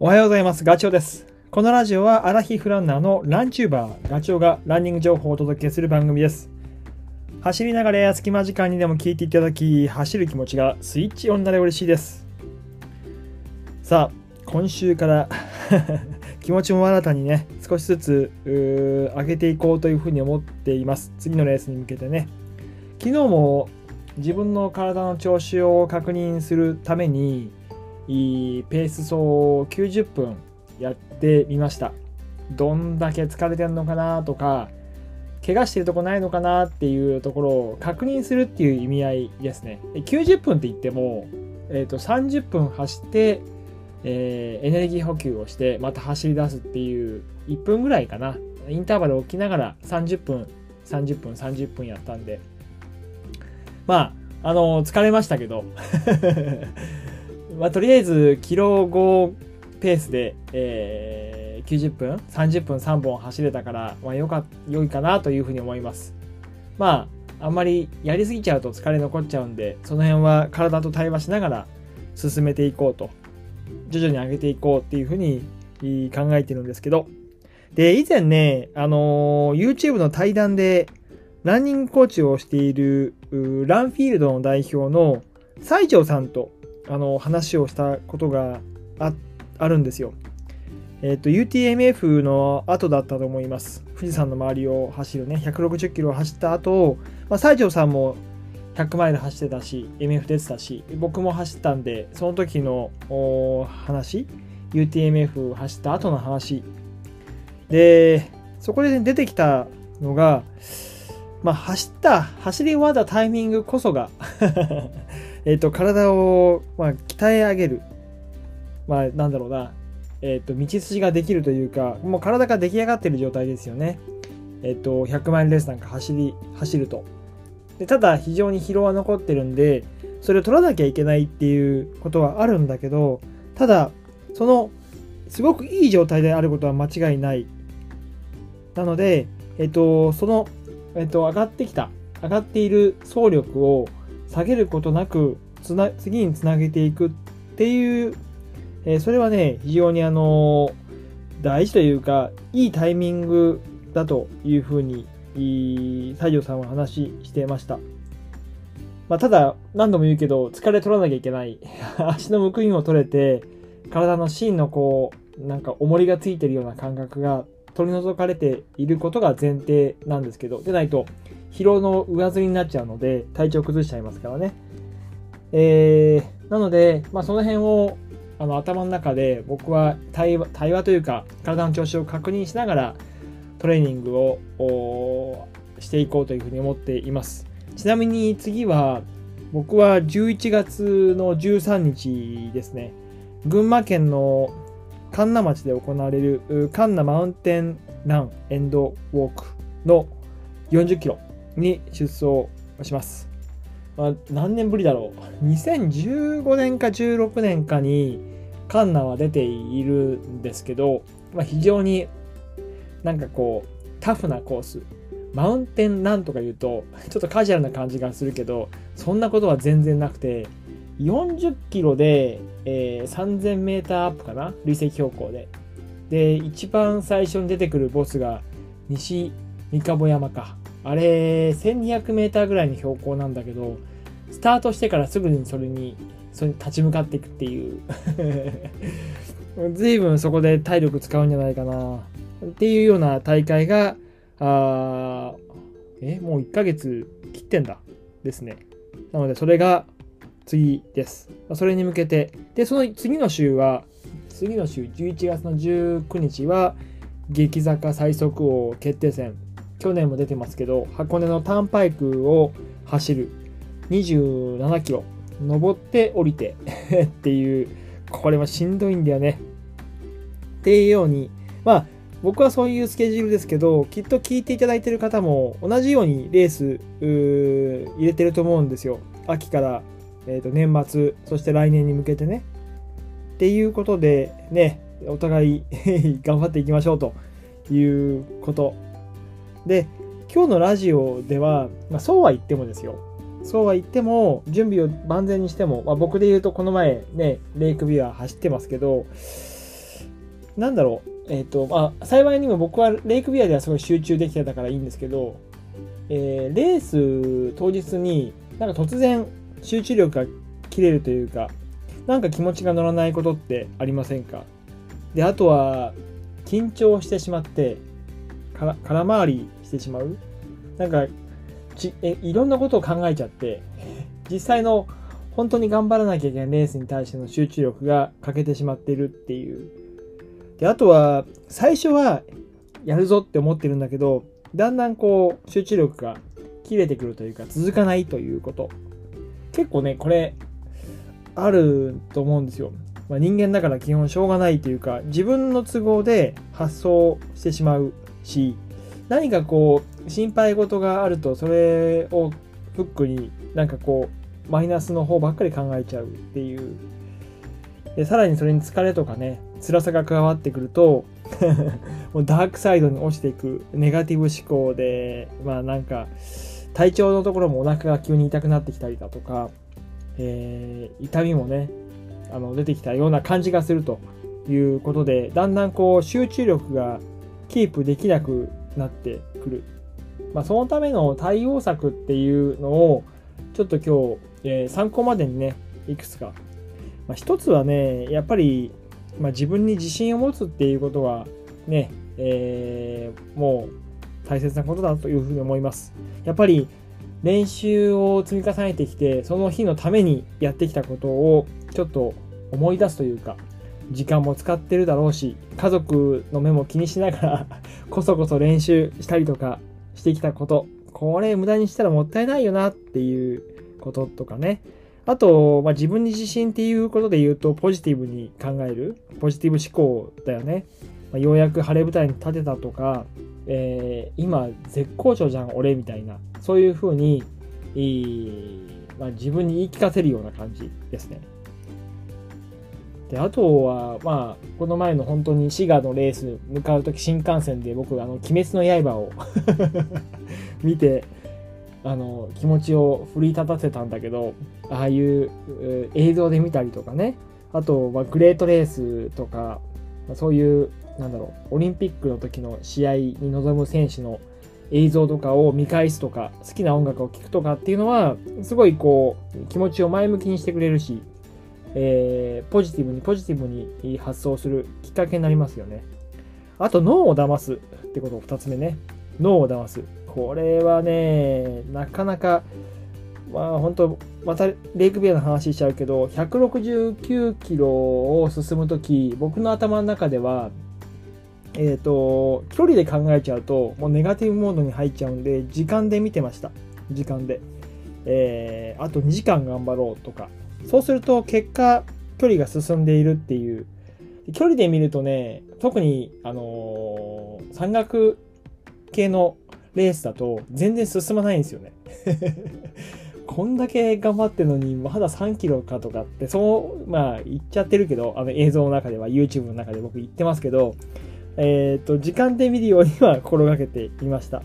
おはようございます。ガチョウです。このラジオはアラヒフランナーのランチューバー、ガチョウがランニング情報をお届けする番組です。走りながらや隙間時間にでも聞いていただき、走る気持ちがスイッチオンなれば嬉しいです。さあ、今週から 気持ちも新たにね、少しずつ上げていこうというふうに思っています。次のレースに向けてね。昨日も自分の体の調子を確認するために、いいペース走を90分やってみました。どんだけ疲れてるのかなとか、怪我してるとこないのかなっていうところを確認するっていう意味合いですね。90分って言っても、えー、と30分走って、えーエネルギー補給をしてまた走り出すっていう1分ぐらいかな。インターバルを置きながら30分、30分、30分やったんで、まあ、あの疲れましたけど、まあ、とりあえず、キロ5ペースで、えー90分、30分3本走れたから、まあ、よか、良いかなというふうに思います。まあ、あんまりやりすぎちゃうと疲れ残っちゃうんで、その辺は体と対話しながら進めていこうと、徐々に上げていこうっていうふうに考えてるんですけど、で、以前ね、あのー YouTube の対談で、ランニングコーチをしている、ランフィールドの代表の西条さんと、あの話をしたことがあるんですよ。えっ、と、UTMF の後だったと思います。富士山の周りを走るね、160キロを走った後、まあ、西条さんも100マイル走ってたし、MF 出てたし、僕も走ったんで、その時の話、UTMF 走った後の話。で、そこで出てきたのが、まあ、走った、走り終わったタイミングこそが、えっと、体を、まあ、鍛え上げる。まあ、なんだろうな。えっと、道筋ができるというか、もう体が出来上がってる状態ですよね。えっと、100マイルレースなんか走り、走ると。でただ、非常に疲労は残ってるんで、それを取らなきゃいけないっていうことはあるんだけど、ただ、その、すごくいい状態であることは間違いない。なので、えっと、その、えっと、上がってきた、上がっている総力を下げることなく、つな次につなげていくっていう、えーそれはね、非常にあの大事というか、いいタイミングだというふうに、西条さんは話してました。まあ、ただ、何度も言うけど、疲れ取らなきゃいけない。足のむくみも取れて、体の芯のこう、なんか重りがついてるような感覚が取り除かれていることが前提なんですけど、でないと疲労の上積みになっちゃうので、体調崩しちゃいますからね。えー、なので、まあ、その辺をあの頭の中で僕は対話対話というか体の調子を確認しながらトレーニングをしていこうというふうに思っています。ちなみに次は僕は11月の13日ですね。群馬県の神流町で行われる神流マウンテンランエンドウォークの40キロに出走します。まあ、何年ぶりだろう。2015年か16年かにカンナは出ているんですけど、まあ、非常になんかこうタフなコース。マウンテンランとか言うとちょっとカジュアルな感じがするけど、そんなことは全然なくて、40キロで、えー3000メーターアップかな？累積標高で。で、一番最初に出てくるボスが西三カボ山か。あれ、1200メーターぐらいの標高なんだけど、スタートしてからすぐにそれに、それに立ち向かっていくっていう。随分そこで体力使うんじゃないかな。っていうような大会が、あえ、もう1ヶ月切ってんだ。ですね。なので、それが次です。それに向けて、で、その次の週は、次の週、11月の19日は、激坂最速王決定戦。去年も出てますけど、箱根のターンパイクを走る27キロ、登って降りて っていう、これはしんどいんだよね。っていうように、まあ、僕はそういうスケジュールですけど、きっと聞いていただいてる方も同じようにレース入れてると思うんですよ。秋から、えー、と年末、そして来年に向けてね。っていうことで、ね、お互い 頑張っていきましょうということ。で、今日のラジオでは、まあ、そうは言ってもですよ。そうは言っても、準備を万全にしても、まあ、僕で言うとこの前ね、レイクビュア走ってますけど、なんだろう、えっ、と、まあ、幸いにも僕はレイクビアではすごい集中できてたからいいんですけど、えー、レース当日になんか突然集中力が切れるというか、なんか気持ちが乗らないことってありませんか？で、あとは、緊張してしまって、空回りしてしまうなんかちえ、いろんなことを考えちゃって、実際の本当に頑張らなきゃいけないレースに対しての集中力が欠けてしまってるっていう。で、あとは、最初はやるぞって思ってるんだけど、だんだんこう、集中力が切れてくるというか、続かないということ。結構ね、これ、あると思うんですよ。まあ、人間だから基本しょうがないというか、自分の都合で発想してしまうし、何かこう、心配事があると、それをフックになんかこう、マイナスの方ばっかり考えちゃうっていう。で、さらにそれに疲れとかね、辛さが加わってくると もうダークサイドに落ちていくネガティブ思考で、まあなんか、体調のところもお腹が急に痛くなってきたりだとか、えー、痛みもね、あの出てきたような感じがするということで、だんだんこう集中力がキープできなくなってくる。まあ、そのための対応策っていうのを、ちょっと今日、えー、参考までにね、いくつか。まあ、一つはね、やっぱり、まあ、自分に自信を持つっていうことは、ね、えー、もう大切なことだというふうに思います。やっぱり練習を積み重ねてきて、その日のためにやってきたことをちょっと思い出すというか、時間も使ってるだろうし、家族の目も気にしながら こそこそ練習したりとかしてきたこと、これ無駄にしたらもったいないよなっていうこととかね。あと、まあ、自分に自信っていうことで言うと、ポジティブに考える。ポジティブ思考だよね。まあ、ようやく晴れ舞台に立てたとか、えー、今絶好調じゃん、俺みたいな。そういうふうに、え、まあ、自分に言い聞かせるような感じですね。で、あとは、まあ、この前の本当に滋賀のレース向かう時新幹線で僕、あの、鬼滅の刃を 見て、あの、気持ちを奮い立たせたんだけど、ああいう映像で見たりとかね、あと、まあ、グレートレースとか、そういう、なんだろう、オリンピックの時の試合に臨む選手の映像とかを見返すとか、好きな音楽を聴くとかっていうのは、すごいこう、気持ちを前向きにしてくれるし、えー、ポジティブにポジティブに発想するきっかけになりますよね。あと、脳を騙すってこと2つ目ね。脳を騙す。これはね、なかなか、まあ本当、またレイクビアの話しちゃうけど、169キロを進むとき、僕の頭の中では、えっ、ー、と、距離で考えちゃうと、もうネガティブモードに入っちゃうんで、時間で見てました。時間で。えー、あと2時間頑張ろうとか、そうすると結果、距離が進んでいるっていう。距離で見るとね、特に、あのー、山岳系のレースだと全然進まないんですよね。こんだけ頑張ってるのに、まだ3キロかとかって、そう、まあ言っちゃってるけど、あの映像の中では、YouTube の中で僕言ってますけど、えっ、と、時間で見るようには 心がけていました。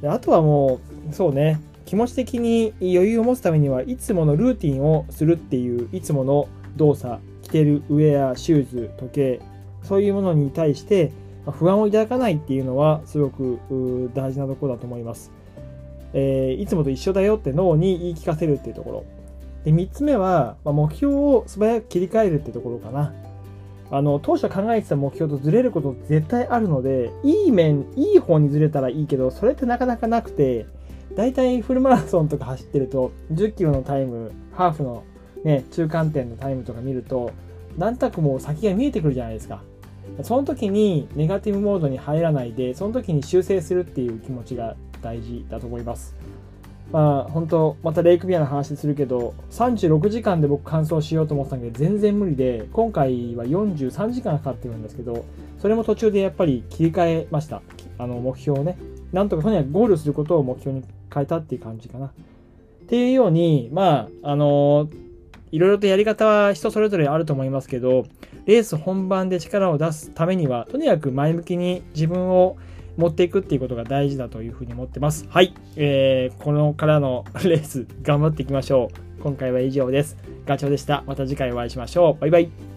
であとはもう、そうね、気持ち的に余裕を持つためにはいつものルーティンをするっていういつもの動作着てるウェアシューズ時計そういうものに対して不安を抱かないっていうのはすごく大事なところだと思います、えー、いつもと一緒だよって脳に言い聞かせるっていうところ。で3つ目は、ま、目標を素早く切り替えるってところかな。あの当初考えてた目標とずれること絶対あるのでいい面いい方にずれたらいいけどそれってなかなかなくて大体フルマラソンとか走ってると、10キロのタイム、ハーフのね、中間点のタイムとか見ると、何択も先が見えてくるじゃないですか。その時にネガティブモードに入らないで、その時に修正するっていう気持ちが大事だと思います。まあ、本当またレイクビアの話するけど、36時間で僕完走しようと思ってたんだけど、全然無理で、今回は43時間かかってるんですけど、それも途中でやっぱり切り替えました。あの、目標をね。なんとかとにかくゴールすることを目標に変えたっていう感じかな。っていうように、まあ、あのいろいろとやり方は人それぞれあると思いますけど、レース本番で力を出すためには、とにかく前向きに自分を持っていくっていうことが大事だというふうに思ってます。はい。えー、このからのレース頑張っていきましょう。今回は以上です。ガチョウでした。また次回お会いしましょう。バイバイ。